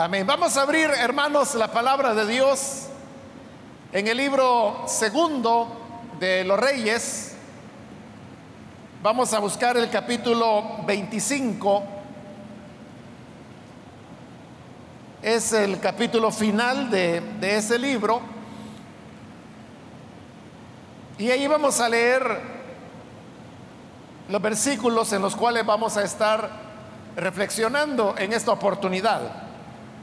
Amén. Vamos a abrir, hermanos, la palabra de Dios en el libro segundo de los Reyes. Vamos a buscar el capítulo 25. Es el capítulo final de, ese libro. Y ahí vamos a leer los versículos en los cuales vamos a estar reflexionando en esta oportunidad.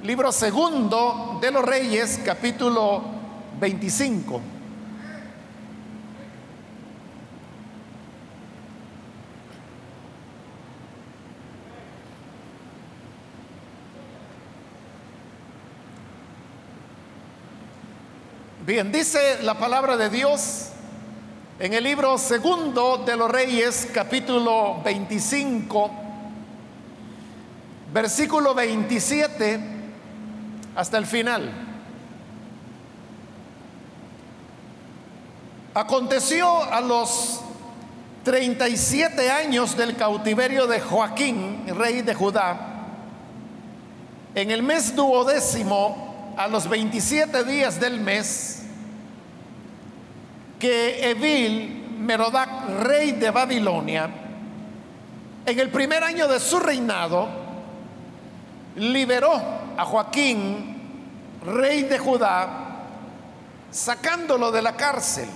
Libro segundo de los Reyes, capítulo 25. Bien, dice la palabra de Dios en el libro segundo de los Reyes, capítulo 25, versículo 27 hasta el final. Aconteció a los 37 años del cautiverio de Joaquín, rey de Judá, en el mes duodécimo, a los 27 días del mes, que Evil Merodac, rey de Babilonia, en el primer año de su reinado, liberó a Joaquín, rey de Judá, sacándolo de la cárcel.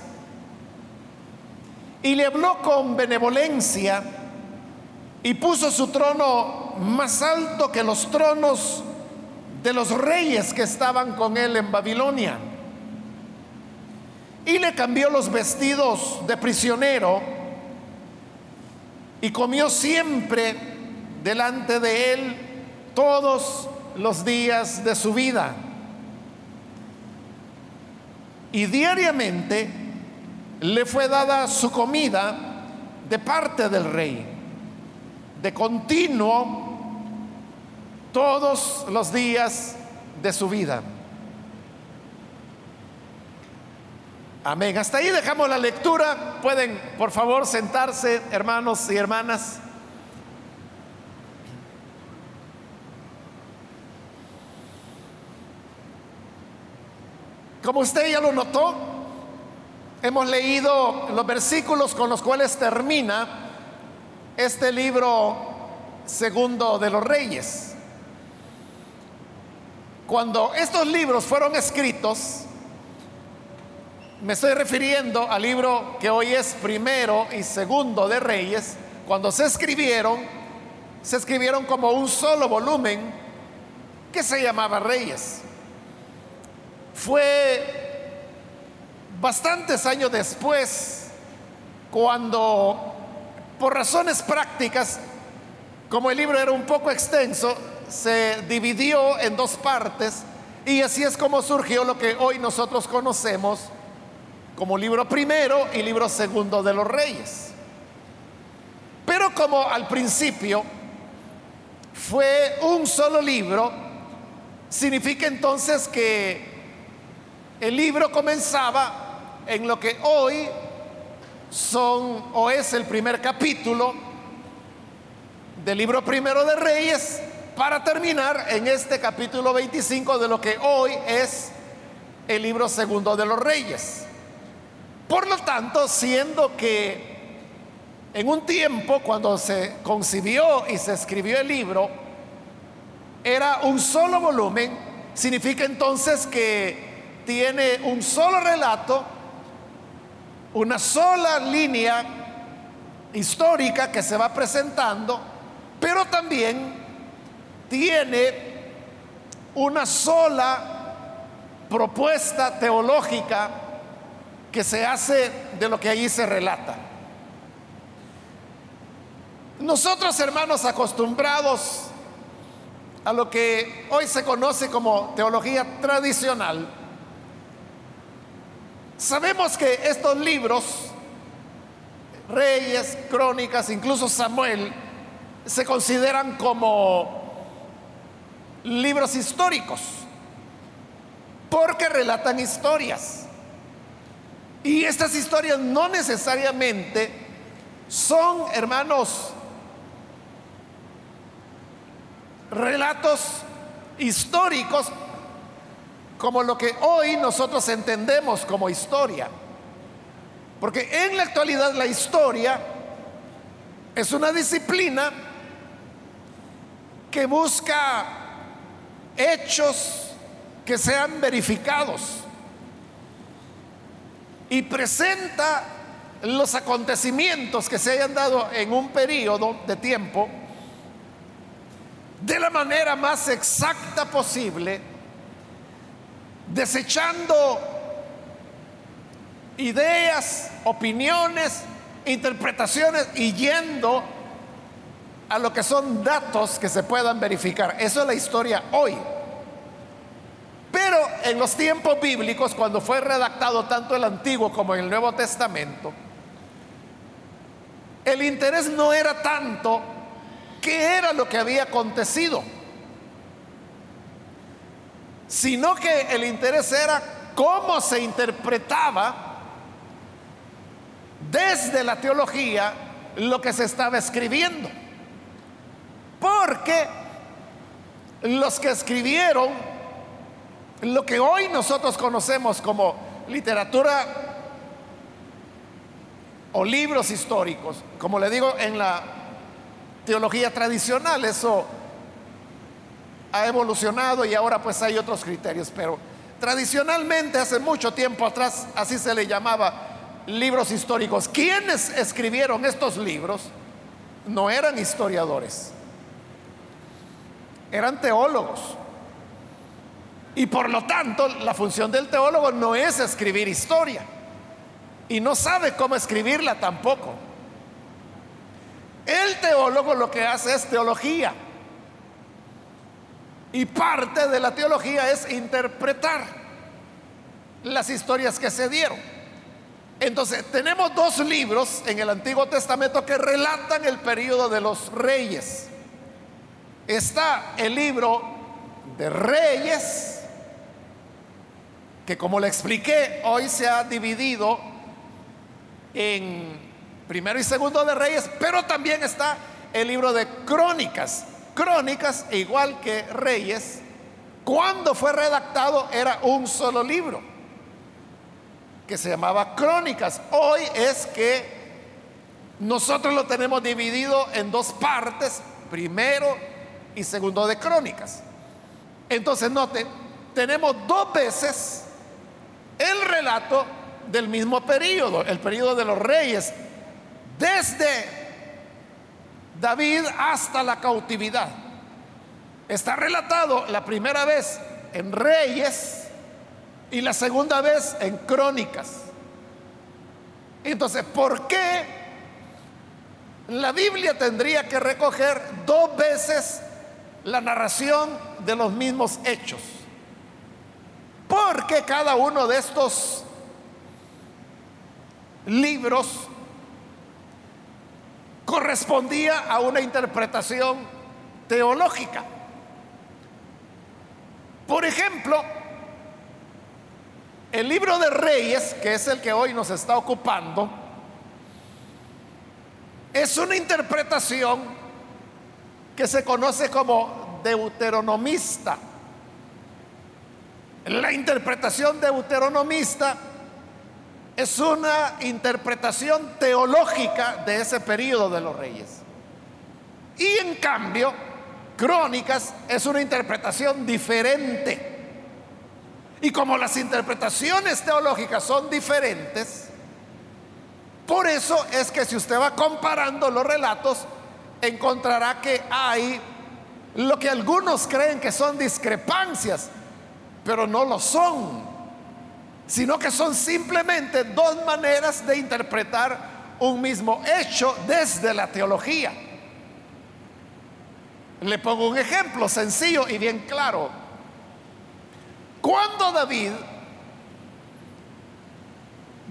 Y le habló con benevolencia y puso su trono más alto que los tronos de los reyes que estaban con él en Babilonia. Y le cambió los vestidos de prisionero y comió siempre delante de él todos los días de su vida. Y diariamente le fue dada su comida de parte del rey, de continuo todos los días de su vida. Amén. Hasta ahí dejamos la lectura. Pueden, por favor, sentarse, hermanos y hermanas. Como usted ya lo notó, hemos leído los versículos con los cuales termina este libro segundo de los reyes. Cuando estos libros fueron escritos, me estoy refiriendo al libro que hoy es primero y segundo de Reyes, cuando se escribieron, se escribieron como un solo volumen que se llamaba Reyes. Fue bastantes años después cuando, por razones prácticas, como el libro era un poco extenso, se dividió en dos partes y así es como surgió lo que hoy nosotros conocemos como libro primero y libro segundo de los reyes. Pero como al principio fue un solo libro, significa entonces que el libro comenzaba en lo que hoy son o es el primer capítulo del libro primero de Reyes para terminar en este capítulo 25 de lo que hoy es el libro segundo de los Reyes. Por lo tanto, siendo que en un tiempo cuando se concibió y se escribió el libro, era un solo volumen, significa entonces que tiene un solo relato, una sola línea histórica que se va presentando, pero también tiene una sola propuesta teológica que se hace de lo que allí se relata. Nosotros, hermanos, acostumbrados a lo que hoy se conoce como teología tradicional, sabemos que estos libros, Reyes, Crónicas, incluso Samuel, se consideran como libros históricos, porque relatan historias. Y estas historias no necesariamente son, hermanos, relatos históricos como lo que hoy nosotros entendemos como historia. Porque en la actualidad la historia es una disciplina que busca hechos que sean verificados y presenta los acontecimientos que se hayan dado en un periodo de tiempo de la manera más exacta posible, desechando ideas, opiniones, interpretaciones y yendo a lo que son datos que se puedan verificar. Eso es la historia hoy. Pero en los tiempos bíblicos, cuando fue redactado tanto el Antiguo como el Nuevo Testamento, el interés no era tanto qué era lo que había acontecido, sino que el interés era cómo se interpretaba desde la teología lo que se estaba escribiendo. Porque los que escribieron lo que hoy nosotros conocemos como literatura o libros históricos, como le digo en la teología tradicional, eso ha evolucionado y ahora pues hay otros criterios, pero tradicionalmente hace mucho tiempo atrás así se le llamaba libros históricos. Quienes escribieron estos libros no eran historiadores, eran teólogos. Y por lo tanto, la función del teólogo no es escribir historia. Y no sabe cómo escribirla tampoco. El teólogo lo que hace es teología. Y parte de la teología es interpretar las historias que se dieron. Entonces, tenemos dos libros en el Antiguo Testamento que relatan el periodo de los reyes. Está el libro de reyes, que como le expliqué, hoy se ha dividido en primero y segundo de Reyes, pero también está el libro de Crónicas. Crónicas, igual que Reyes, cuando fue redactado era un solo libro, que se llamaba Crónicas. Hoy es que nosotros lo tenemos dividido en dos partes, primero y segundo de Crónicas. Entonces, noten, tenemos dos veces el relato del mismo periodo, el periodo de los reyes, desde David hasta la cautividad. Está relatado la primera vez en Reyes y la segunda vez en Crónicas. Entonces, ¿por qué la Biblia tendría que recoger dos veces la narración de los mismos hechos? Porque cada uno de estos libros correspondía a una interpretación teológica. Por ejemplo, el libro de Reyes, que es el que hoy nos está ocupando, es una interpretación que se conoce como deuteronomista. La interpretación deuteronomista es una interpretación teológica de ese periodo de los reyes. Y en cambio, Crónicas es una interpretación diferente. Y como las interpretaciones teológicas son diferentes, por eso es que si usted va comparando los relatos, encontrará que hay lo que algunos creen que son discrepancias, pero no lo son sino que son simplemente dos maneras de interpretar un mismo hecho desde la teología. Le pongo un ejemplo sencillo y bien claro. Cuando David,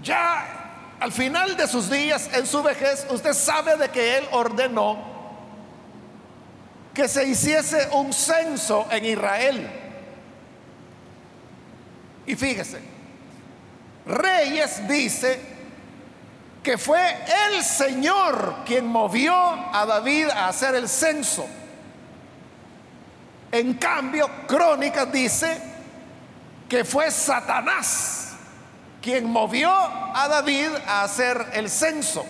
ya al final de sus días, en su vejez, usted sabe de que él ordenó que se hiciese un censo en Israel. Y fíjese, Reyes dice que fue el Señor quien movió a David a hacer el censo. En cambio, Crónicas dice que fue Satanás quien movió a David a hacer el censo.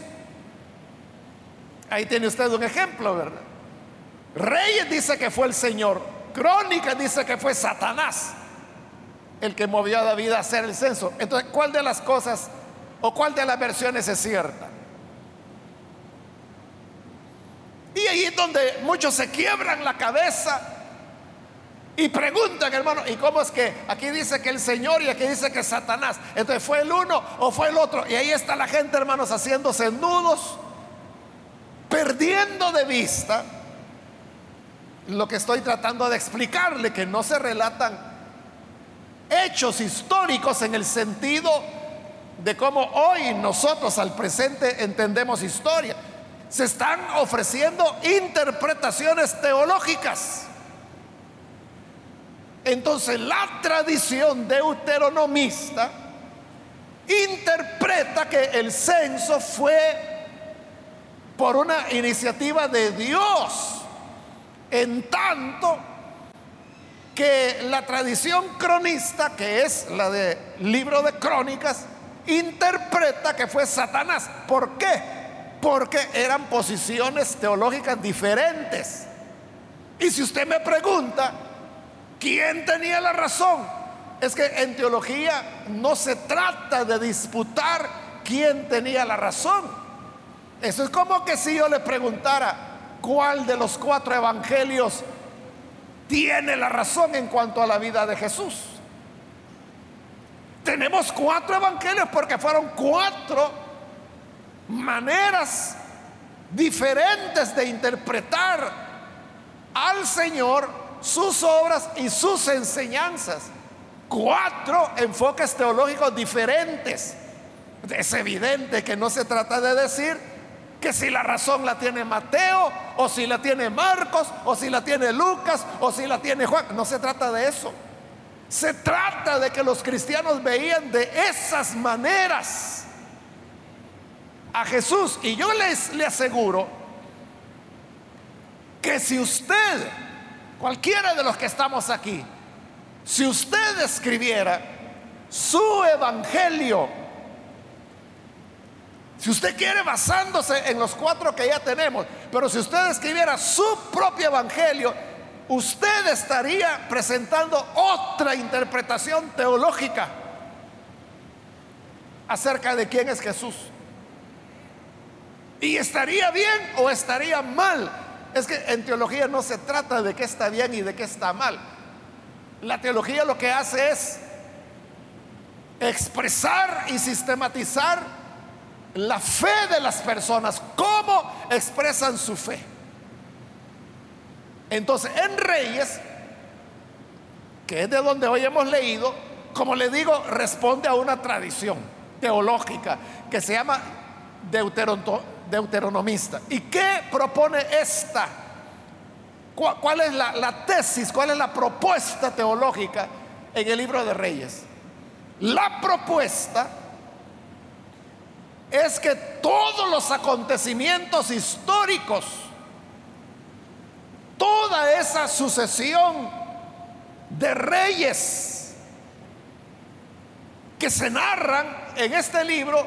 Ahí tiene usted un ejemplo, ¿verdad? Reyes dice que fue el Señor. Crónicas dice que fue Satanás el que movió a David a hacer el censo. Entonces, ¿cuál de las cosas o cuál de las versiones es cierta? Y ahí es donde muchos se quiebran la cabeza y preguntan, hermano, ¿y cómo es que aquí dice que el Señor y aquí dice que Satanás? Entonces, ¿fue el uno o fue el otro? Y ahí está la gente, hermanos, haciéndose nudos, perdiendo de vista lo que estoy tratando de explicarle, que no se relatan hechos históricos en el sentido de cómo hoy nosotros al presente entendemos historia. Se están ofreciendo interpretaciones teológicas. Entonces la tradición deuteronomista interpreta que el censo fue por una iniciativa de Dios, en tanto que la tradición cronista, que es la de libro de crónicas, interpreta que fue Satanás. ¿Por qué? Porque eran posiciones teológicas diferentes. Y si usted me pregunta, ¿Quién tenía la razón? Es que en teología no se trata de disputar quién tenía la razón. Eso es como que si yo le preguntara cuál de los cuatro evangelios tiene la razón en cuanto a la vida de Jesús. Tenemos cuatro evangelios porque fueron cuatro maneras diferentes de interpretar al Señor sus obras y sus enseñanzas. Cuatro enfoques teológicos diferentes. Es evidente que no se trata de decir que si la razón la tiene Mateo, o si la tiene Marcos, o si la tiene Lucas, o si la tiene Juan. No se trata de eso. Se trata de que los cristianos veían de esas maneras a Jesús. Y yo les le aseguro que si usted cualquiera de los que estamos aquí, si usted escribiera su evangelio, si usted quiere basándose en los cuatro que ya tenemos, pero si usted escribiera su propio evangelio, usted estaría presentando otra interpretación teológica acerca de quién es Jesús. Y estaría bien o estaría mal es que en teología no se trata de qué está bien y de qué está mal. La teología lo que hace es expresar y sistematizar la fe de las personas, cómo expresan su fe. Entonces, en Reyes, que es de donde hoy hemos leído, como le digo, responde a una tradición teológica que se llama deuteronomista. ¿Y qué propone esta? ¿Cuál es la, tesis? ¿Cuál es la propuesta teológica en el libro de Reyes? La propuesta es que todos los acontecimientos históricos, toda esa sucesión de reyes que se narran en este libro,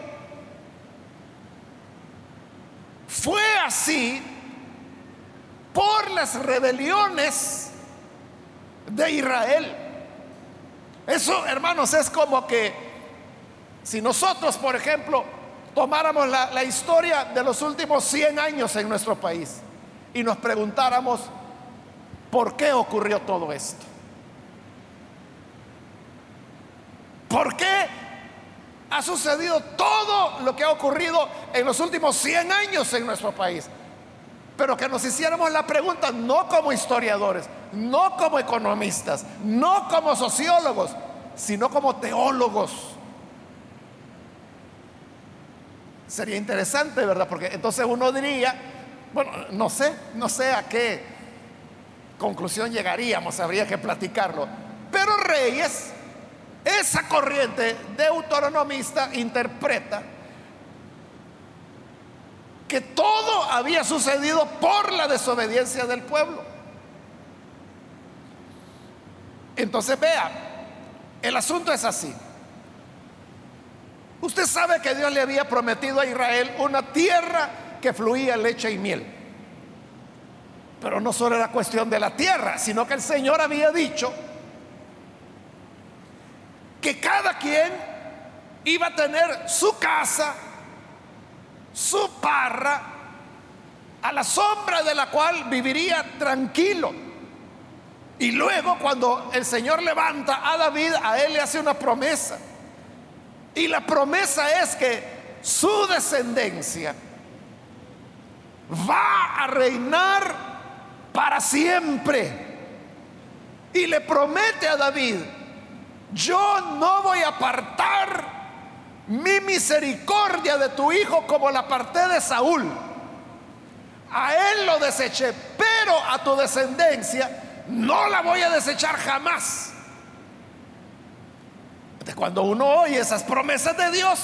fue así por las rebeliones de Israel. Eso, hermanos, es como que si nosotros, por ejemplo, tomáramos la, historia de los últimos 100 años en nuestro país y nos preguntáramos, ¿por qué ocurrió todo esto? ¿Por qué ha sucedido todo lo que ha ocurrido en los últimos 100 años en nuestro país. Pero que nos hiciéramos la pregunta no como historiadores, no como economistas, no como sociólogos, sino como teólogos. Sería interesante, ¿verdad? Porque entonces uno diría, bueno, no sé, no sé a qué conclusión llegaríamos, habría que platicarlo. Pero Reyes esa corriente deuteronomista interpreta que todo había sucedido por la desobediencia del pueblo. Entonces vea, el asunto es así. Usted sabe que Dios le había prometido a Israel una tierra que fluía leche y miel. Pero no solo era cuestión de la tierra, sino que el Señor había dicho que cada quien iba a tener su casa, su parra, a la sombra de la cual viviría tranquilo. Y luego cuando el Señor levanta a David, a él le hace una promesa. Y la promesa es que su descendencia va a reinar para siempre. Y le promete a David, yo no voy a apartar mi misericordia de tu hijo como la aparté de Saúl. A él lo deseché, pero a tu descendencia no la voy a desechar jamás. Cuando uno oye esas promesas de Dios,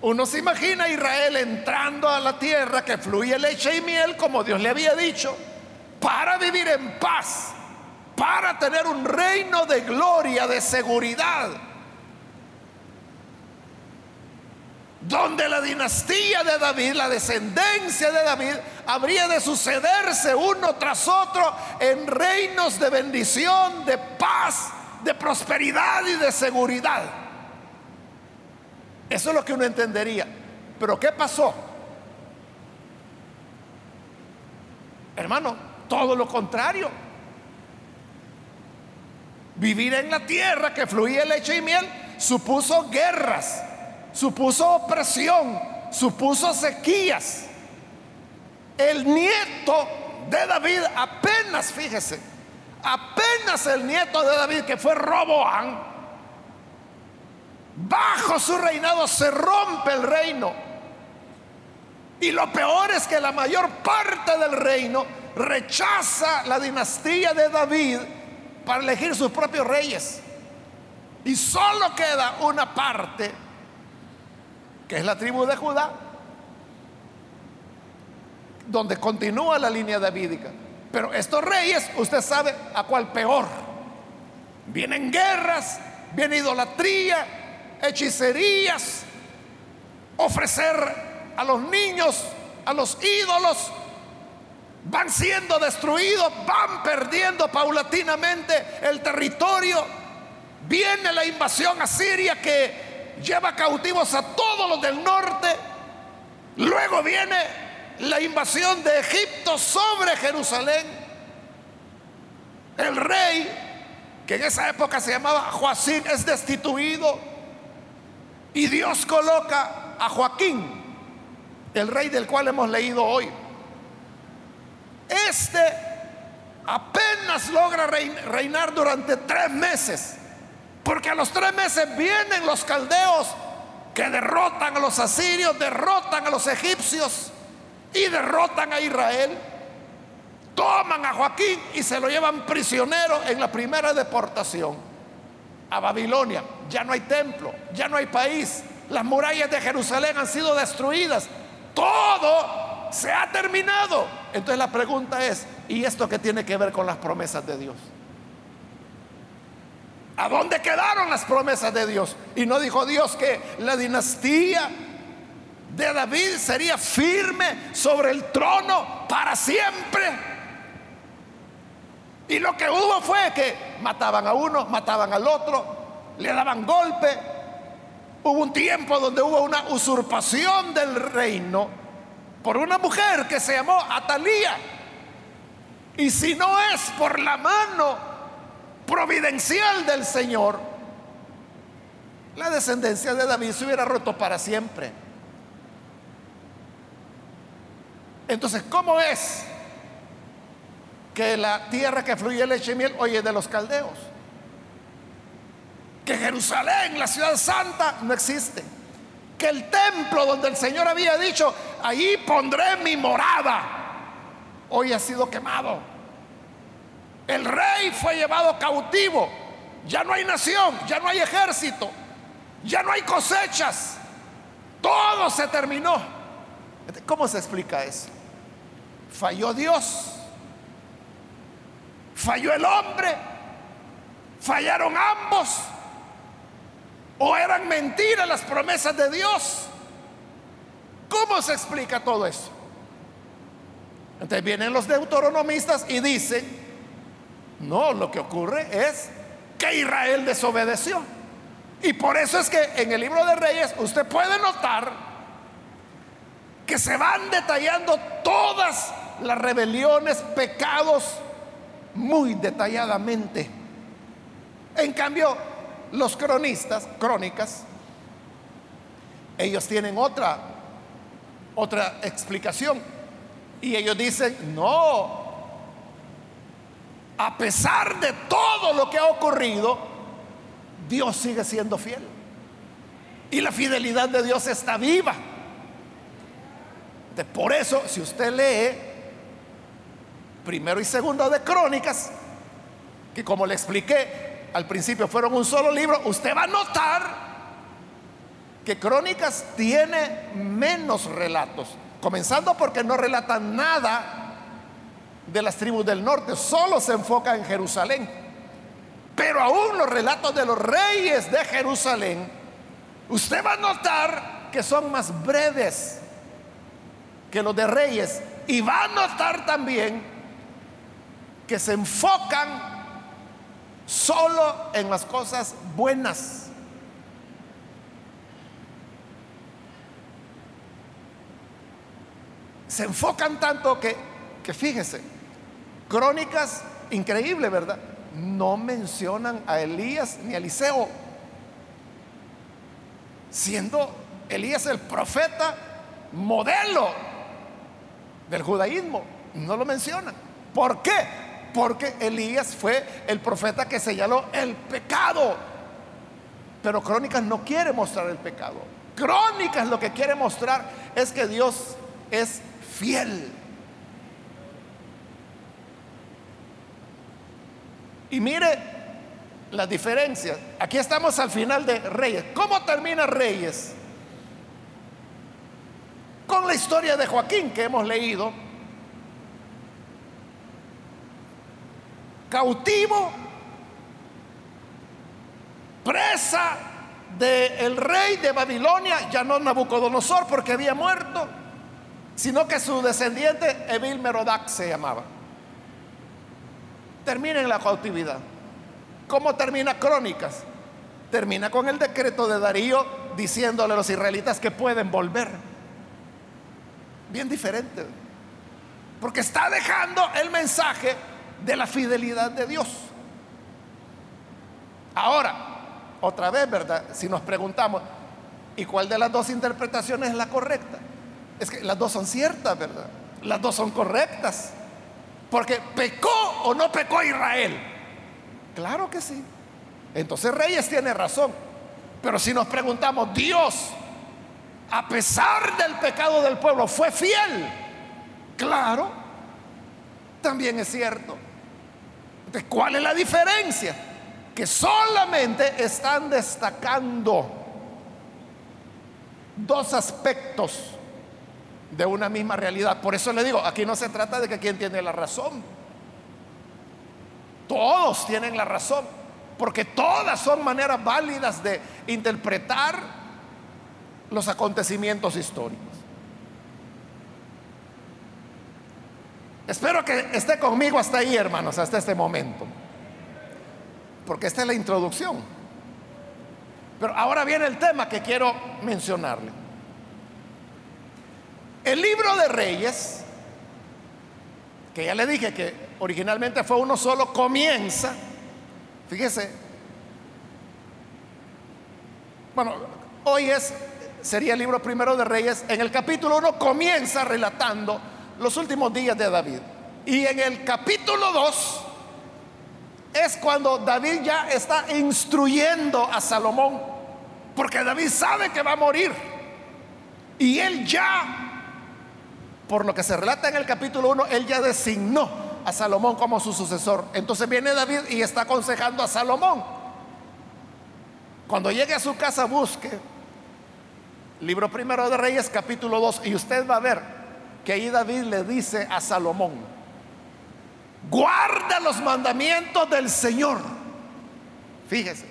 uno se imagina a Israel entrando a la tierra que fluye leche y miel, como Dios le había dicho, para vivir en paz, para tener un reino de gloria, de seguridad, donde la dinastía de David, la descendencia de David, habría de sucederse uno tras otro en reinos de bendición, de paz, de prosperidad y de seguridad. Eso es lo que uno entendería. Pero ¿qué pasó? Hermano, todo lo contrario. Vivir en la tierra que fluía leche y miel supuso guerras supuso opresión, supuso sequías. El nieto de David apenas, fíjese, apenas el nieto de David que fue Roboán, bajo su reinado se rompe el reino. Y lo peor es que la mayor parte del reino rechaza la dinastía de David para elegir sus propios reyes. Y solo queda una parte que es la tribu de Judá, donde continúa la línea davídica. Pero estos reyes, usted sabe a cuál peor. Vienen guerras, viene idolatría, hechicerías, ofrecer a los niños, a los ídolos, van siendo destruidos, van perdiendo paulatinamente el territorio. Viene la invasión a Siria que lleva cautivos a todos los del norte. Luego viene la invasión de Egipto sobre Jerusalén. El rey, que en esa época se llamaba Joacín, es destituido. Y Dios coloca a Joaquín, el rey del cual hemos leído hoy. Este apenas logra reinar durante tres meses. Porque a los tres meses vienen los caldeos que derrotan a los asirios, derrotan a los egipcios y derrotan a Israel. Toman a Joaquín y se lo llevan prisionero en la primera deportación a Babilonia. Ya no hay templo, ya no hay país. Las murallas de Jerusalén han sido destruidas. Todo se ha terminado. Entonces la pregunta es, ¿y esto qué tiene que ver con las promesas de Dios? ¿A dónde quedaron las promesas de Dios? Y no dijo Dios que la dinastía de David sería firme sobre el trono para siempre. Y lo que hubo fue que mataban a uno, mataban al otro, le daban golpe. Hubo un tiempo donde hubo una usurpación del reino por una mujer que se llamó Atalía. Y si no es por la mano providencial del Señor, la descendencia de David se hubiera roto para siempre. Entonces, ¿cómo es que la tierra que fluye leche y miel hoy es de los caldeos? Que Jerusalén, la ciudad santa, no existe. Que el templo donde el Señor había dicho, ahí pondré mi morada, hoy ha sido quemado. El rey fue llevado cautivo. Ya no hay nación, ya no hay ejército, ya no hay cosechas. Todo se terminó. ¿Cómo se explica eso? Falló Dios. Falló el hombre. ¿Fallaron ambos? ¿O eran mentiras las promesas de Dios? ¿Cómo se explica todo eso? Entonces vienen los deuteronomistas y dicen, no, lo que ocurre es que Israel desobedeció. Y por eso es que en el libro de Reyes usted puede notar que se van detallando todas las rebeliones, pecados, muy detalladamente. En cambio, los cronistas, crónicas, ellos tienen otra otra explicación. Y ellos dicen, "No. A pesar de todo lo que ha ocurrido, Dios sigue siendo fiel. Y la fidelidad de Dios está viva. por eso, si usted lee primero y segundo de Crónicas, que como le expliqué al principio fueron un solo libro, usted va a notar que Crónicas tiene menos relatos, comenzando porque no relata nada de las tribus del norte, solo se enfoca en Jerusalén. Pero aún los relatos de los reyes de Jerusalén, usted va a notar que son más breves que los de reyes. Y va a notar también que se enfocan solo en las cosas buenas. Se enfocan tanto que, que fíjese, crónicas, increíble, ¿verdad? No mencionan a Elías ni a Eliseo, siendo Elías el profeta modelo del judaísmo. No lo mencionan. ¿Por qué? Porque Elías fue el profeta que señaló el pecado. Pero Crónicas no quiere mostrar el pecado. Crónicas lo que quiere mostrar es que Dios es fiel. Y mire las diferencias. Aquí estamos al final de Reyes. ¿Cómo termina Reyes? Con la historia de Joaquín que hemos leído. Cautivo, presa del rey de Babilonia, ya no Nabucodonosor porque había muerto, sino que su descendiente Evil Merodac se llamaba. Termina en la cautividad. ¿Cómo termina Crónicas? Termina con el decreto de Darío diciéndole a los israelitas que pueden volver. Bien diferente. Porque está dejando el mensaje de la fidelidad de Dios. Ahora, otra vez, ¿verdad? Si nos preguntamos, ¿y cuál de las dos interpretaciones es la correcta? Es que las dos son ciertas, ¿verdad? Las dos son correctas. Porque pecó o no pecó Israel. Claro que sí. Entonces Reyes tiene razón. Pero si nos preguntamos, Dios, a pesar del pecado del pueblo, fue fiel. Claro, también es cierto. ¿Cuál es la diferencia? Que solamente están destacando dos aspectos de una misma realidad. Por eso le digo, aquí no se trata de que quien tiene la razón. Todos tienen la razón, porque todas son maneras válidas de interpretar los acontecimientos históricos. Espero que esté conmigo hasta ahí, hermanos, hasta este momento. Porque esta es la introducción. Pero ahora viene el tema que quiero mencionarle. El libro de Reyes, que ya le dije que originalmente fue uno solo, comienza, fíjese, bueno, hoy es, sería el libro primero de Reyes, en el capítulo 1 comienza relatando los últimos días de David. Y en el capítulo 2 es cuando David ya está instruyendo a Salomón, porque David sabe que va a morir. Y él ya por lo que se relata en el capítulo 1, él ya designó a Salomón como su sucesor. Entonces viene David y está aconsejando a Salomón. Cuando llegue a su casa, busque libro primero de Reyes, capítulo 2, y usted va a ver que ahí David le dice a Salomón, guarda los mandamientos del Señor Fíjese,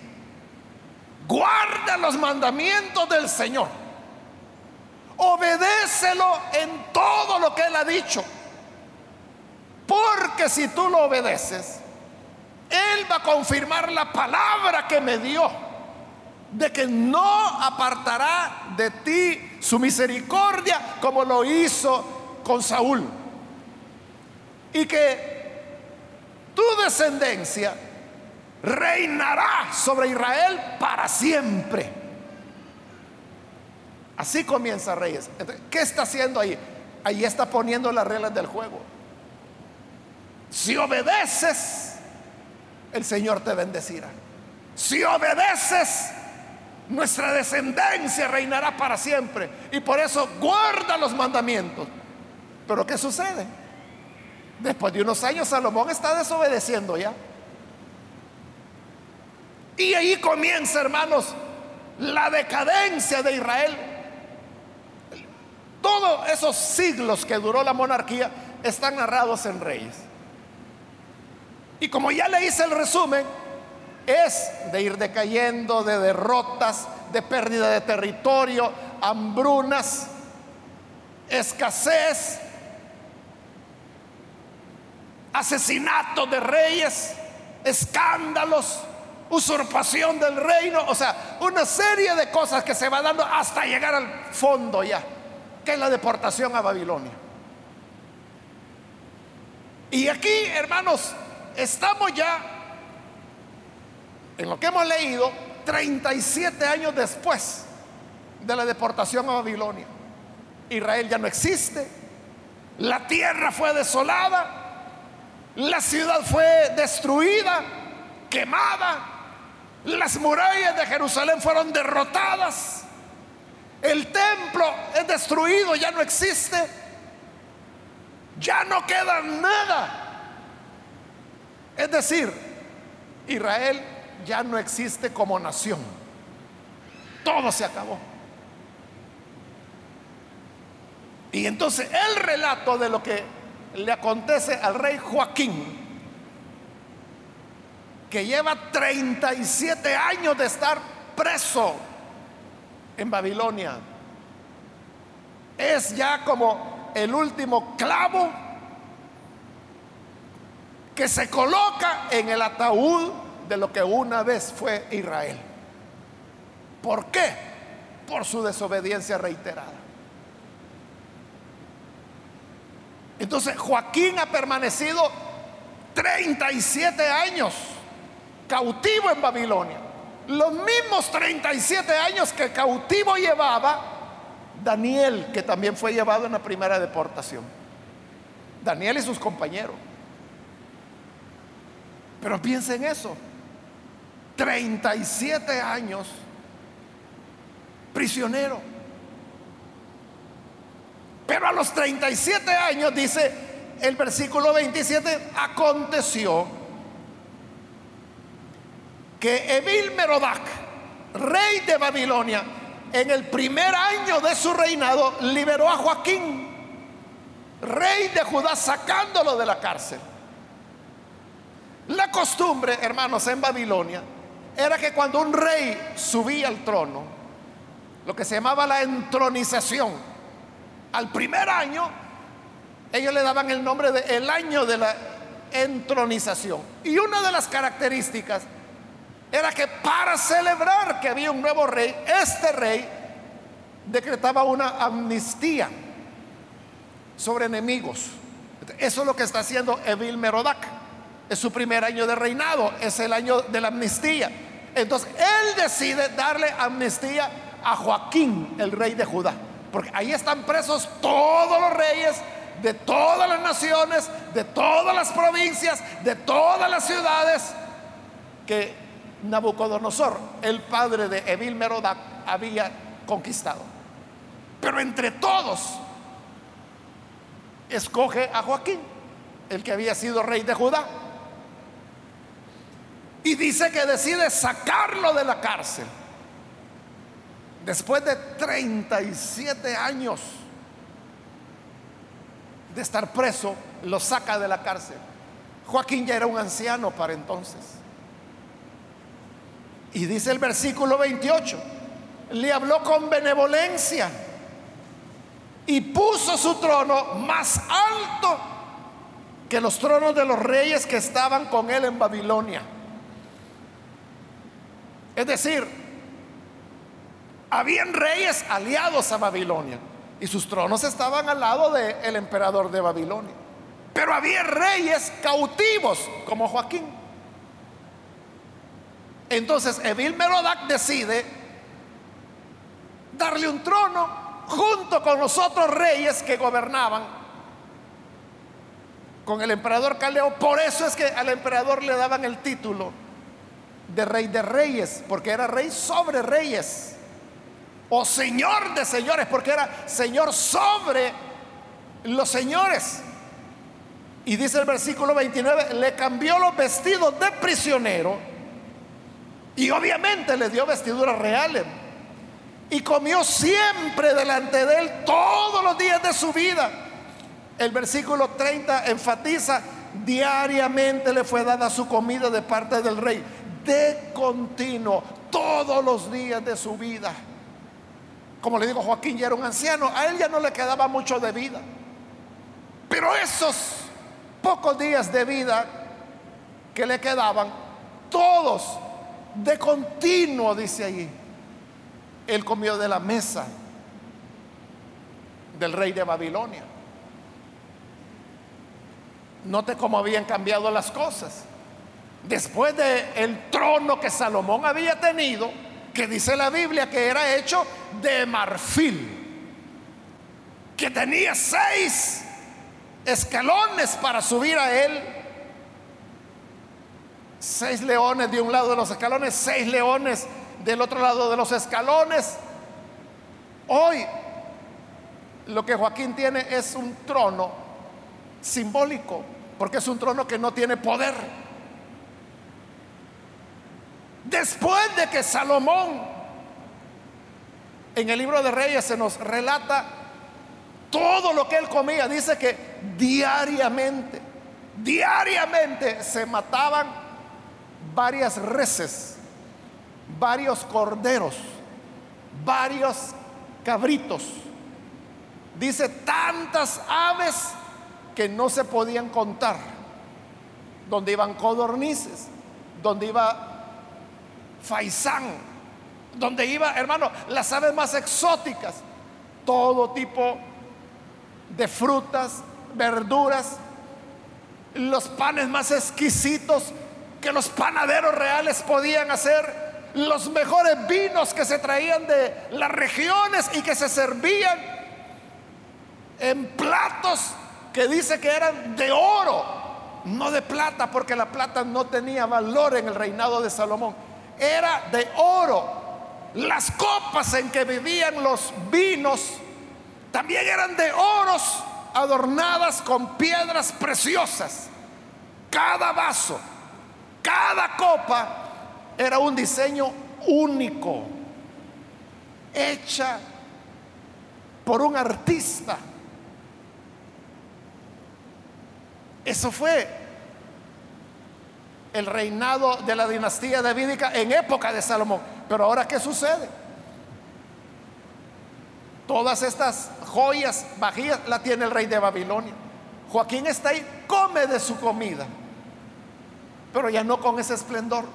guarda los mandamientos del Señor. Obedécelo en todo lo que Él ha dicho. Porque si tú lo obedeces, Él va a confirmar la palabra que me dio de que no apartará de ti su misericordia como lo hizo con Saúl. Y que tu descendencia reinará sobre Israel para siempre. Así comienza Reyes. ¿Qué está haciendo ahí? Ahí está poniendo las reglas del juego. Si obedeces, el Señor te bendecirá. Si obedeces, nuestra descendencia reinará para siempre. Y por eso guarda los mandamientos. Pero ¿qué sucede? Después de unos años Salomón está desobedeciendo ya. Y ahí comienza, hermanos, la decadencia de Israel. Todos esos siglos que duró la monarquía están narrados en Reyes. Y como ya le hice el resumen, es de ir decayendo, de derrotas, de pérdida de territorio, hambrunas, escasez, asesinato de reyes, escándalos, usurpación del reino, o sea, una serie de cosas que se va dando hasta llegar al fondo ya, que es la deportación a Babilonia. Y aquí, hermanos, estamos ya en lo que hemos leído, 37 años después de la deportación a Babilonia. Israel ya no existe, la tierra fue desolada, la ciudad fue destruida, quemada, las murallas de Jerusalén fueron derrotadas, el templo es destruido, ya no existe, ya no queda nada. Es decir, Israel ya no existe como nación. Todo se acabó. Y entonces el relato de lo que le acontece al rey Joaquín, que lleva 37 años de estar preso en Babilonia, es ya como el último clavo que se coloca en el ataúd de lo que una vez fue Israel. ¿Por qué? Por su desobediencia reiterada. Entonces Joaquín ha permanecido 37 años cautivo en Babilonia. Los mismos 37 años que cautivo llevaba Daniel, que también fue llevado en la primera deportación. Daniel y sus compañeros. Pero piensen eso. 37 años prisionero. Pero a los 37 años, dice el versículo 27, aconteció que Evil Merodac, rey de Babilonia, en el primer año de su reinado, liberó a Joaquín, rey de Judá, sacándolo de la cárcel. La costumbre, hermanos, en Babilonia era que cuando un rey subía al trono, lo que se llamaba la entronización, al primer año, ellos le daban el nombre de el año de la entronización. Y una de las características era que para celebrar que había un nuevo rey, este rey decretaba una amnistía sobre enemigos. Eso es lo que está haciendo Evil Merodac. Es su primer año de reinado, es el año de la amnistía. Entonces, él decide darle amnistía a Joaquín, el rey de Judá. Porque ahí están presos todos los reyes de todas las naciones, de todas las provincias, de todas las ciudades que Nabucodonosor, el padre de Evil Merodac, había conquistado. Pero entre todos, escoge a Joaquín, el que había sido rey de Judá. Y dice que decide sacarlo de la cárcel. Después de 37 años de estar preso, lo saca de la cárcel. Joaquín ya era un anciano para entonces. Y dice el versículo 28, le habló con benevolencia y puso su trono más alto que los tronos de los reyes que estaban con él en Babilonia. Es decir, habían reyes aliados a Babilonia y sus tronos estaban al lado del emperador de Babilonia. Pero había reyes cautivos como Joaquín. Entonces Evil Merodac decide darle un trono junto con los otros reyes que gobernaban con el emperador Caleo. Por eso es que al emperador le daban el título de rey de reyes, porque era rey sobre reyes. O señor de señores, porque era señor sobre los señores. Y dice el versículo 29, le cambió los vestidos de prisionero y obviamente le dio vestiduras reales. Y comió siempre delante de él todos los días de su vida. El versículo 30 enfatiza, diariamente le fue dada su comida de parte del rey, de continuo, todos los días de su vida. Como le digo, Joaquín ya era un anciano, a él ya no le quedaba mucho de vida. Pero esos pocos días de vida que le quedaban, todos de continuo, dice allí, él comió de la mesa del rey de Babilonia. Note cómo habían cambiado las cosas. Después del el trono que Salomón había tenido, que dice la Biblia que era hecho de marfil, que tenía seis escalones para subir a él, seis leones de un lado de los escalones, seis leones del otro lado de los escalones. Hoy lo que Joaquín tiene es un trono simbólico, porque es un trono que no tiene poder. Después de que Salomón, en el libro de Reyes se nos relata todo lo que él comía, dice que diariamente, diariamente se mataban varias reses, varios corderos, varios cabritos. Dice tantas aves que no se podían contar, donde iban codornices, donde iba faisán, donde iba, hermano, las aves más exóticas, todo tipo de frutas, verduras, los panes más exquisitos que los panaderos reales podían hacer, los mejores vinos que se traían de las regiones y que se servían en platos que dice que eran de oro, no de plata, porque la plata no tenía valor en el reinado de Salomón era de oro. Las copas en que vivían los vinos también eran de oros adornadas con piedras preciosas. Cada vaso, cada copa era un diseño único, hecha por un artista. Eso fue el reinado de la dinastía davídica en época de Salomón. Pero ahora, ¿qué sucede? Todas estas joyas, vajillas, la tiene el rey de Babilonia. Joaquín está ahí, come de su comida, pero ya no con ese esplendor.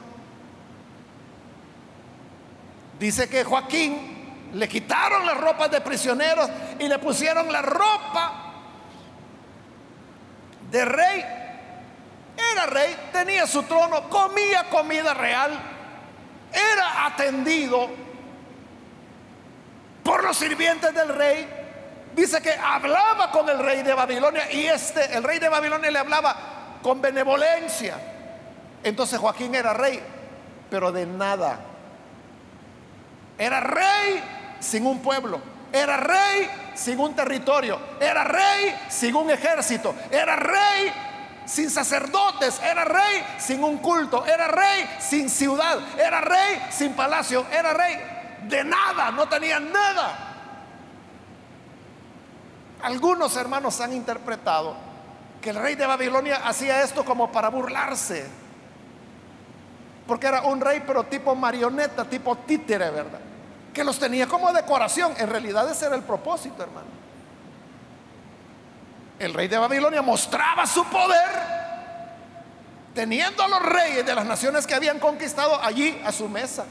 Dice que Joaquín le quitaron las ropas de prisioneros y le pusieron la ropa de rey era rey, tenía su trono, comía comida real, era atendido por los sirvientes del rey. Dice que hablaba con el rey de Babilonia y este, el rey de Babilonia le hablaba con benevolencia. Entonces Joaquín era rey, pero de nada. Era rey sin un pueblo. Era rey sin un territorio. Era rey sin un ejército. Era rey sin sacerdotes, era rey sin un culto, era rey sin ciudad, era rey sin palacio, era rey de nada, no tenía nada. Algunos hermanos han interpretado que el rey de Babilonia hacía esto como para burlarse porque era un rey pero tipo marioneta, tipo títere, ¿verdad? Que los tenía como decoración. En realidad ese era el propósito, hermano. El rey de Babilonia mostraba su poder teniendo a los reyes de las naciones que habían conquistado allí a su mesa.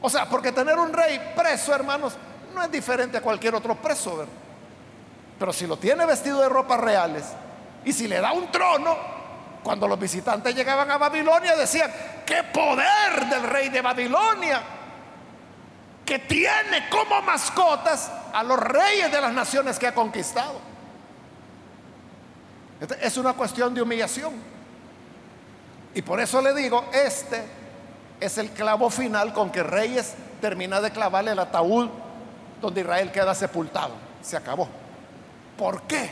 O sea, porque tener un rey preso, hermanos, no es diferente a cualquier otro preso, ¿verdad? Pero si lo tiene vestido de ropas reales y si le da un trono, cuando los visitantes llegaban a Babilonia decían, qué poder del rey de Babilonia, que tiene como mascotas a los reyes de las naciones que ha conquistado. Este es una cuestión de humillación. Y por eso le digo, este es el clavo final con que Reyes termina de clavarle el ataúd donde Israel queda sepultado. Se acabó. ¿Por qué?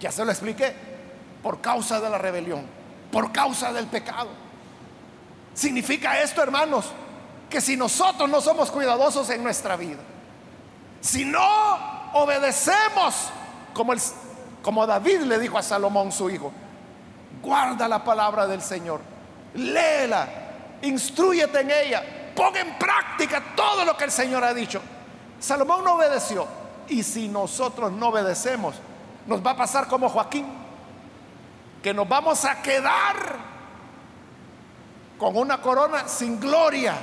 Ya se lo expliqué. Por causa de la rebelión, por causa del pecado. Significa esto, hermanos, que si nosotros no somos cuidadosos en nuestra vida, si no obedecemos como, como David le dijo a Salomón su hijo, guarda la palabra del Señor, léela, instruyete en ella, pon en práctica todo lo que el Señor ha dicho. Salomón no obedeció. Y si nosotros no obedecemos, nos va a pasar como Joaquín, que nos vamos a quedar con una corona sin gloria,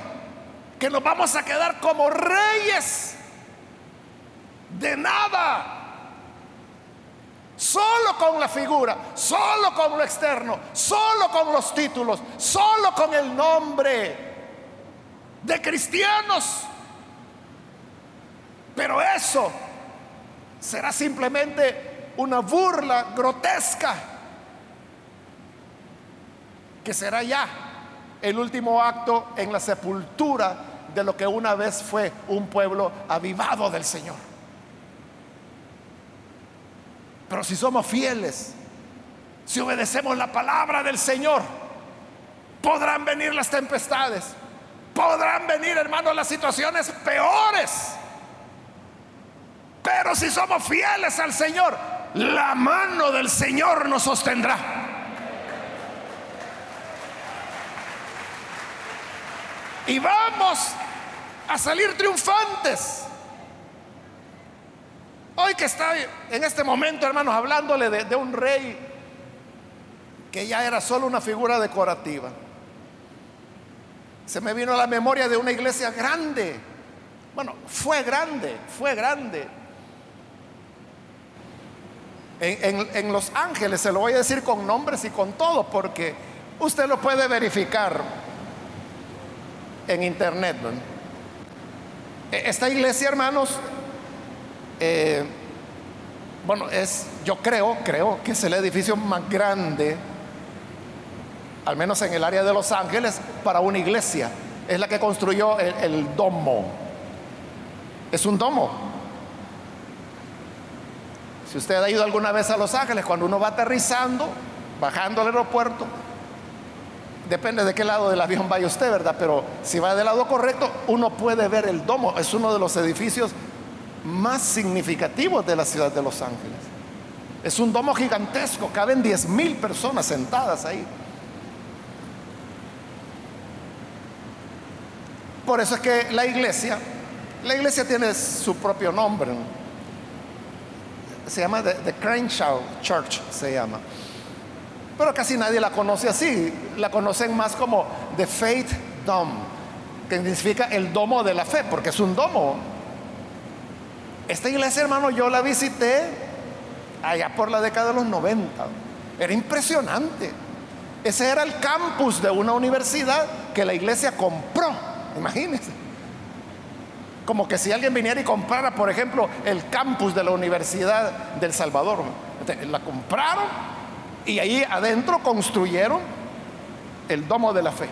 que nos vamos a quedar como reyes de nada. Solo con la figura, solo con lo externo, solo con los títulos, solo con el nombre de cristianos. Pero eso será simplemente una burla grotesca que será ya el último acto en la sepultura de lo que una vez fue un pueblo avivado del Señor. Pero si somos fieles, si obedecemos la palabra del Señor, podrán venir las tempestades, podrán venir, hermanos, las situaciones peores. Pero si somos fieles al Señor, la mano del Señor nos sostendrá. Y vamos a salir triunfantes. Hoy que está en este momento, hermanos, hablándole de, un rey que ya era solo una figura decorativa. Se me vino a la memoria de una iglesia grande. Bueno, fue grande, fue grande. En, Los Ángeles, se lo voy a decir con nombres y con todo, porque usted lo puede verificar en internet. E, esta iglesia, hermanos, eh, bueno, es, yo creo, creo que es el edificio más grande, al menos en el área de Los Ángeles, para una iglesia. Es la que construyó el domo. Es un domo. Si usted ha ido alguna vez a Los Ángeles, cuando uno va aterrizando, bajando al aeropuerto, depende de qué lado del avión vaya usted, ¿verdad? Pero si va del lado correcto, uno puede ver el domo. Es uno de los edificios más significativos de la ciudad de Los Ángeles. Es un domo gigantesco, caben 10 mil personas sentadas ahí. Por eso es que la iglesia, la iglesia tiene su propio nombre. ¿no? se llama The, Crenshaw Church, se llama. Pero casi nadie la conoce así, la conocen más como The Faith Dome, que significa el domo de la fe, porque es un domo. Esta iglesia, hermano, yo la visité allá por la década de los 90. Era impresionante. Ese era el campus de una universidad que la iglesia compró. Imagínense. Como que si alguien viniera y comprara, por ejemplo, el campus de la Universidad del Salvador. La compraron y ahí adentro construyeron el domo de la fe.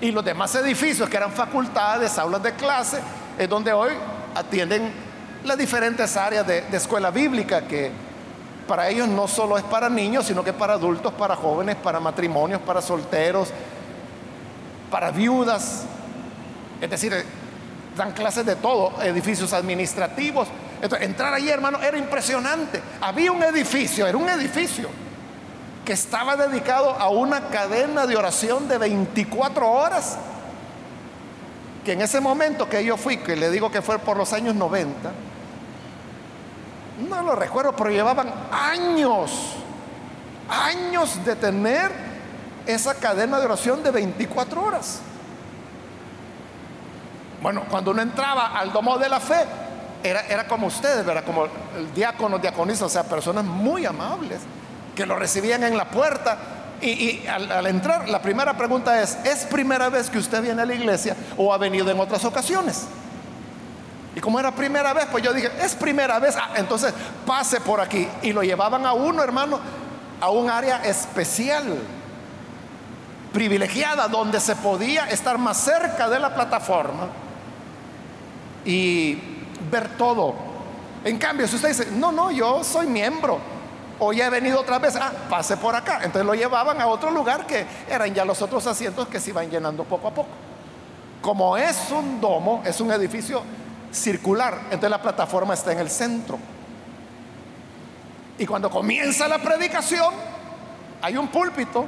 Y los demás edificios que eran facultades, aulas de clase, es donde hoy atienden las diferentes áreas de, escuela bíblica que para ellos no solo es para niños, sino que para adultos, para jóvenes, para matrimonios, para solteros, para viudas. Es decir, dan clases de todo, edificios administrativos. Entonces, entrar ahí, hermano, era impresionante. Había un edificio, era un edificio, que estaba dedicado a una cadena de oración de 24 horas, que en ese momento que yo fui, que le digo que fue por los años 90, no lo recuerdo, pero llevaban años, años de tener esa cadena de oración de 24 horas. Bueno, cuando uno entraba al domo de la fe, era, era como ustedes, ¿verdad? Como el diácono, diaconista, o sea, personas muy amables que lo recibían en la puerta. Y, al, entrar, la primera pregunta es, ¿es primera vez que usted viene a la iglesia o ha venido en otras ocasiones? Y como era primera vez, pues yo dije, es primera vez, ah, entonces pase por aquí. Y lo llevaban a uno, hermano, a un área especial, privilegiada, donde se podía estar más cerca de la plataforma y ver todo. En cambio, si usted dice, no, no, yo soy miembro, o ya he venido otra vez, ah, pase por acá. Entonces lo llevaban a otro lugar que eran ya los otros asientos que se iban llenando poco a poco. Como es un domo, es un edificio circular, entonces la plataforma está en el centro. Y cuando comienza la predicación, hay un púlpito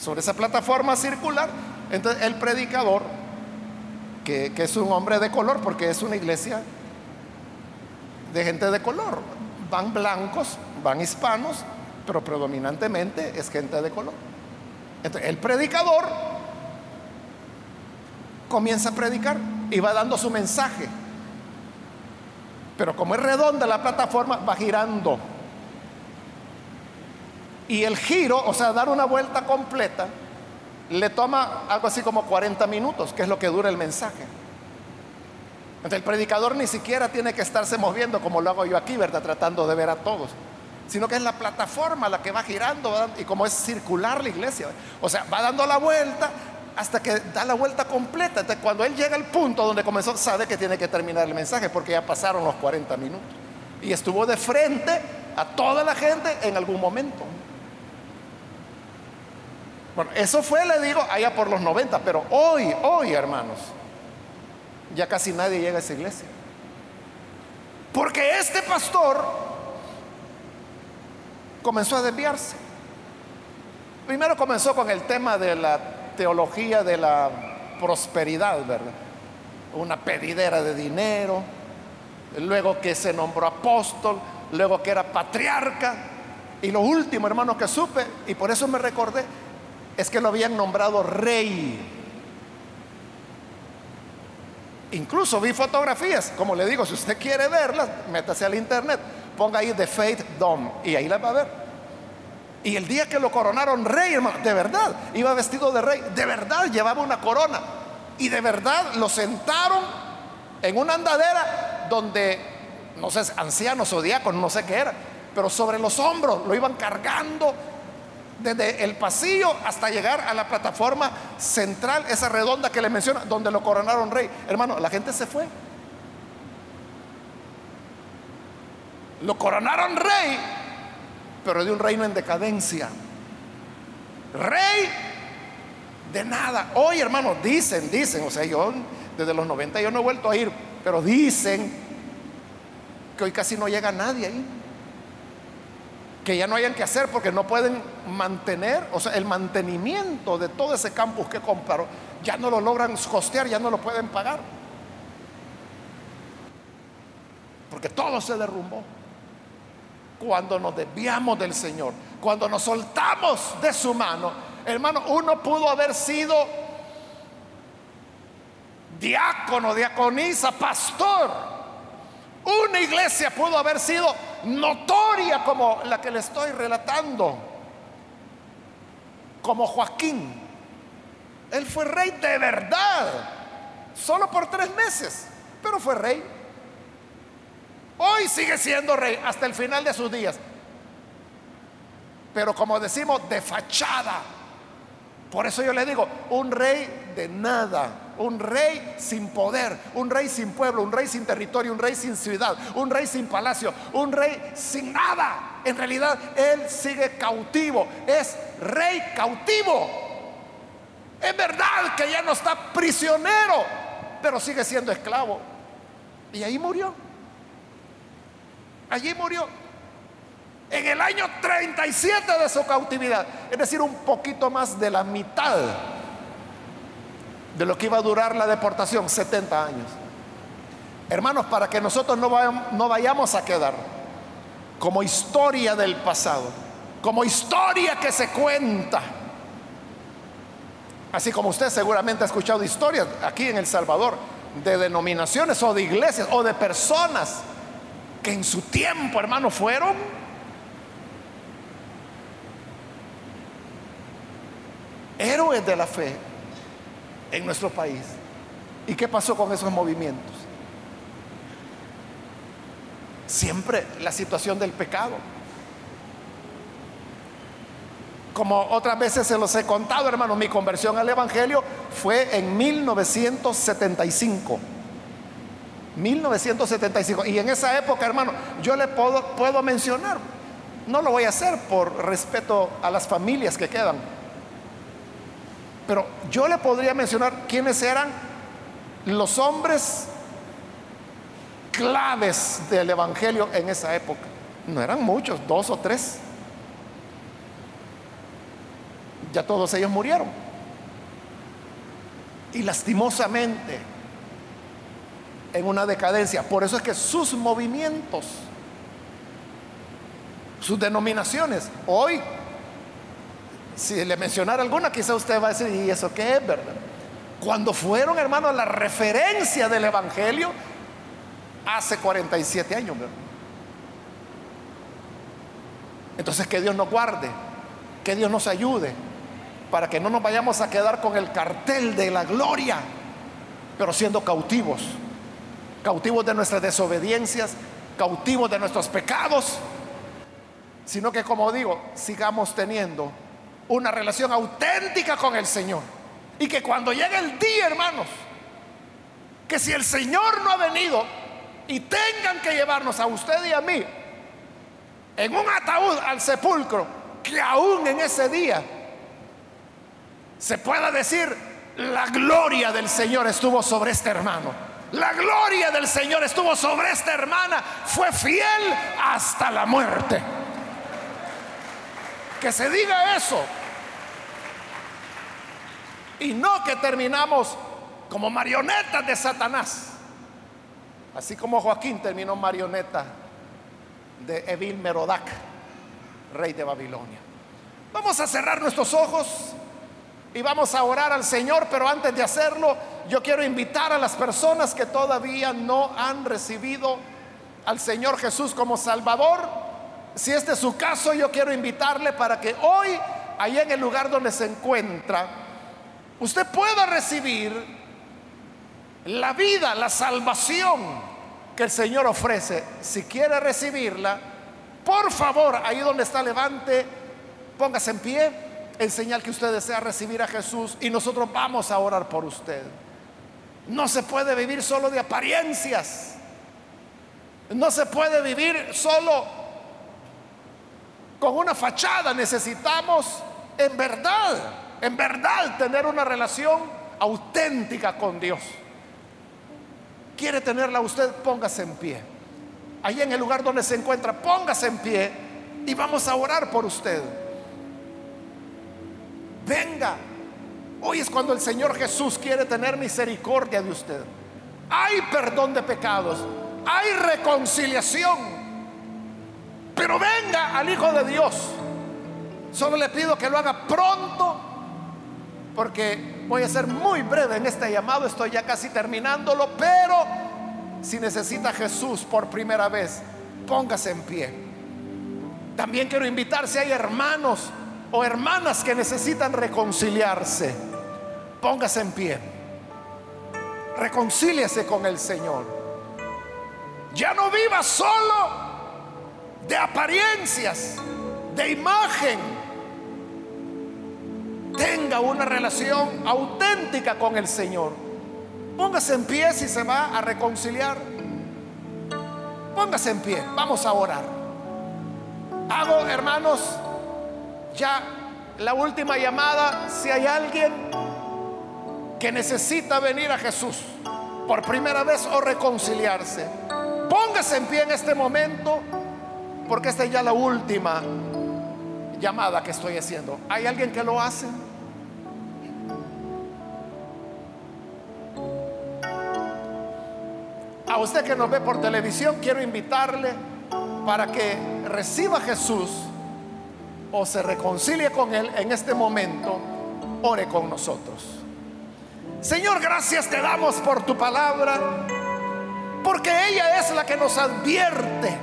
sobre esa plataforma circular. Entonces el predicador, que, que es un hombre de color, porque es una iglesia de gente de color, van blancos, van hispanos, pero predominantemente es gente de color. Entonces, el predicador comienza a predicar y va dando su mensaje. Pero como es redonda la plataforma, va girando. Y el giro, o sea, dar una vuelta completa, le toma algo así como 40 minutos, que es lo que dura el mensaje. Entonces el predicador ni siquiera tiene que estarse moviendo como lo hago yo aquí, ¿verdad? Tratando de ver a todos sino que es la plataforma la que va girando y como es circular la iglesia, o sea, va dando la vuelta hasta que da la vuelta completa. Cuando él llega al punto donde comenzó, sabe que tiene que terminar el mensaje porque ya pasaron los 40 minutos. Y estuvo de frente a toda la gente en algún momento. Bueno, eso fue, le digo, allá por los 90, pero hoy, hoy, hermanos, ya casi nadie llega a esa iglesia. Porque este pastor comenzó a desviarse. Primero comenzó con el tema de la teología de la prosperidad, ¿verdad? Una pedidera de dinero, luego que se nombró apóstol, luego que era patriarca, y lo último, hermano, que supe, y por eso me recordé, es que lo habían nombrado rey. Incluso vi fotografías, como le digo, si usted quiere verlas, métase al internet ponga ahí The Faith Dome y ahí la va a ver. Y el día que lo coronaron rey, hermano, de verdad, iba vestido de rey, de verdad llevaba una corona. Y de verdad lo sentaron en una andadera donde, no sé, ancianos o diáconos, no sé qué era, pero sobre los hombros lo iban cargando desde el pasillo hasta llegar a la plataforma central, esa redonda que le menciona, donde lo coronaron rey. Hermano, la gente se fue. Lo coronaron rey, pero de un reino en decadencia. Rey de nada. Hoy, hermanos, dicen, dicen, o sea, yo desde los 90 yo no he vuelto a ir, pero dicen que hoy casi no llega nadie ahí. Que ya no hayan que hacer porque no pueden mantener, o sea, el mantenimiento de todo ese campus que compraron, ya no lo logran costear, ya no lo pueden pagar. Porque todo se derrumbó cuando nos desviamos del Señor, cuando nos soltamos de su mano, hermano, uno pudo haber sido diácono, diaconisa, pastor. Una iglesia pudo haber sido notoria como la que le estoy relatando, como Joaquín. Él fue rey de verdad, solo por tres meses, pero fue rey. Hoy sigue siendo rey hasta el final de sus días. Pero como decimos, de fachada. Por eso yo le digo, un rey de nada, un rey sin poder, un rey sin pueblo, un rey sin territorio, un rey sin ciudad, un rey sin palacio, un rey sin nada. En realidad, él sigue cautivo, es rey cautivo. Es verdad que ya no está prisionero, pero sigue siendo esclavo. Y ahí murió. Allí murió. En el año 37 de su cautividad, es decir, un poquito más de la mitad de lo que iba a durar la deportación, 70 años. Hermanos, para que nosotros no vayamos, a quedar como historia del pasado, como historia que se cuenta. Así como usted seguramente ha escuchado historias aquí en El Salvador de denominaciones o de iglesias o de personas que en su tiempo, hermano, fueron héroes de la fe en nuestro país. ¿Y qué pasó con esos movimientos? Siempre la situación del pecado. Como otras veces se los he contado, hermano, mi conversión al Evangelio fue en 1975. 1975. Y en esa época, hermano, yo le puedo, puedo mencionar, no lo voy a hacer por respeto a las familias que quedan, pero yo le podría mencionar quiénes eran los hombres claves del Evangelio en esa época. No eran muchos, dos o tres. Ya todos ellos murieron. Y lastimosamente, en una decadencia. Por eso es que sus movimientos, sus denominaciones, hoy si le mencionara alguna, quizá usted va a decir, ¿y eso qué es, verdad? Cuando fueron, hermanos, la referencia del Evangelio hace 47 años. Entonces, que Dios nos guarde, que Dios nos ayude, para que no nos vayamos a quedar con el cartel de la gloria, pero siendo cautivos, cautivos de nuestras desobediencias, cautivos de nuestros pecados, sino que, como digo, sigamos teniendo una relación auténtica con el Señor. Y que cuando llegue el día, hermanos, que si el Señor no ha venido y tengan que llevarnos a usted y a mí en un ataúd al sepulcro, que aún en ese día se pueda decir, la gloria del Señor estuvo sobre este hermano. La gloria del Señor estuvo sobre esta hermana. Fue fiel hasta la muerte que se diga eso. Y no que terminamos como marionetas de Satanás. Así como Joaquín terminó marioneta de Evil Merodac, rey de Babilonia. Vamos a cerrar nuestros ojos y vamos a orar al Señor, pero antes de hacerlo, yo quiero invitar a las personas que todavía no han recibido al Señor Jesús como Salvador si este es su caso, yo quiero invitarle para que hoy, ahí en el lugar donde se encuentra, usted pueda recibir la vida, la salvación que el Señor ofrece. Si quiere recibirla, por favor, ahí donde está, levante, póngase en pie, en señal que usted desea recibir a Jesús y nosotros vamos a orar por usted. No se puede vivir solo de apariencias. No se puede vivir solo con una fachada, necesitamos en verdad, en verdad tener una relación auténtica con Dios. ¿Quiere tenerla usted? Póngase en pie. Ahí en el lugar donde se encuentra, póngase en pie y vamos a orar por usted. Venga. Hoy es cuando el Señor Jesús quiere tener misericordia de usted. Hay perdón de pecados. Hay reconciliación pero venga al Hijo de Dios. Solo le pido que lo haga pronto, porque voy a ser muy breve en este llamado, estoy ya casi terminándolo, pero si necesita Jesús por primera vez, póngase en pie. También quiero invitar si hay hermanos o hermanas que necesitan reconciliarse, póngase en pie. Reconcíliese con el Señor. Ya no viva solo de apariencias, de imagen, tenga una relación auténtica con el Señor. Póngase en pie si se va a reconciliar. Póngase en pie, vamos a orar. Hago, hermanos, ya la última llamada, si hay alguien que necesita venir a Jesús por primera vez o reconciliarse, póngase en pie en este momento porque esta es ya la última llamada que estoy haciendo. ¿Hay alguien que lo hace? A usted que nos ve por televisión, quiero invitarle para que reciba a Jesús o se reconcilie con Él en este momento, ore con nosotros. Señor, gracias te damos por tu palabra, porque ella es la que nos advierte,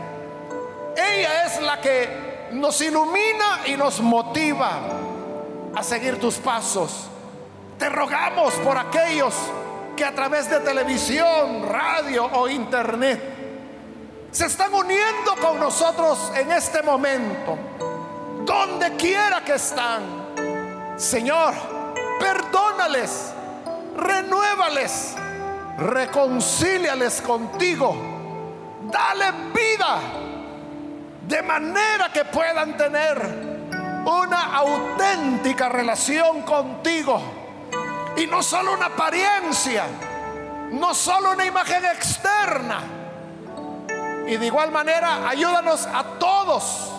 ella es la que nos ilumina y nos motiva a seguir tus pasos. Te rogamos por aquellos que a través de televisión, radio o internet se están uniendo con nosotros en este momento, donde quiera que están. Señor, perdónales, renuévales, reconcíliales contigo, dale vida, de manera que puedan tener una auténtica relación contigo y no solo una apariencia, no solo una imagen externa. Y de igual manera, ayúdanos a todos,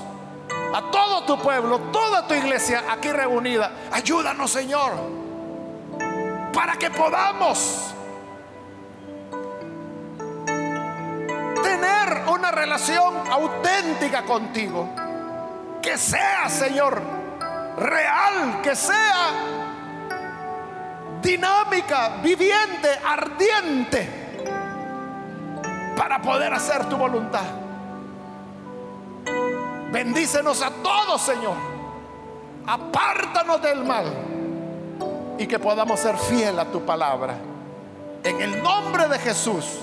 a todo tu pueblo, toda tu iglesia aquí reunida. Ayúdanos, Señor, para que podamos tener una relación auténtica contigo. Que sea, Señor, real, que sea dinámica, viviente, ardiente, para poder hacer tu voluntad. Bendícenos a todos, Señor. Apártanos del mal y que podamos ser fiel a tu palabra. En el nombre de Jesús,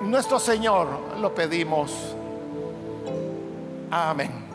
nuestro Señor, lo pedimos. Amén.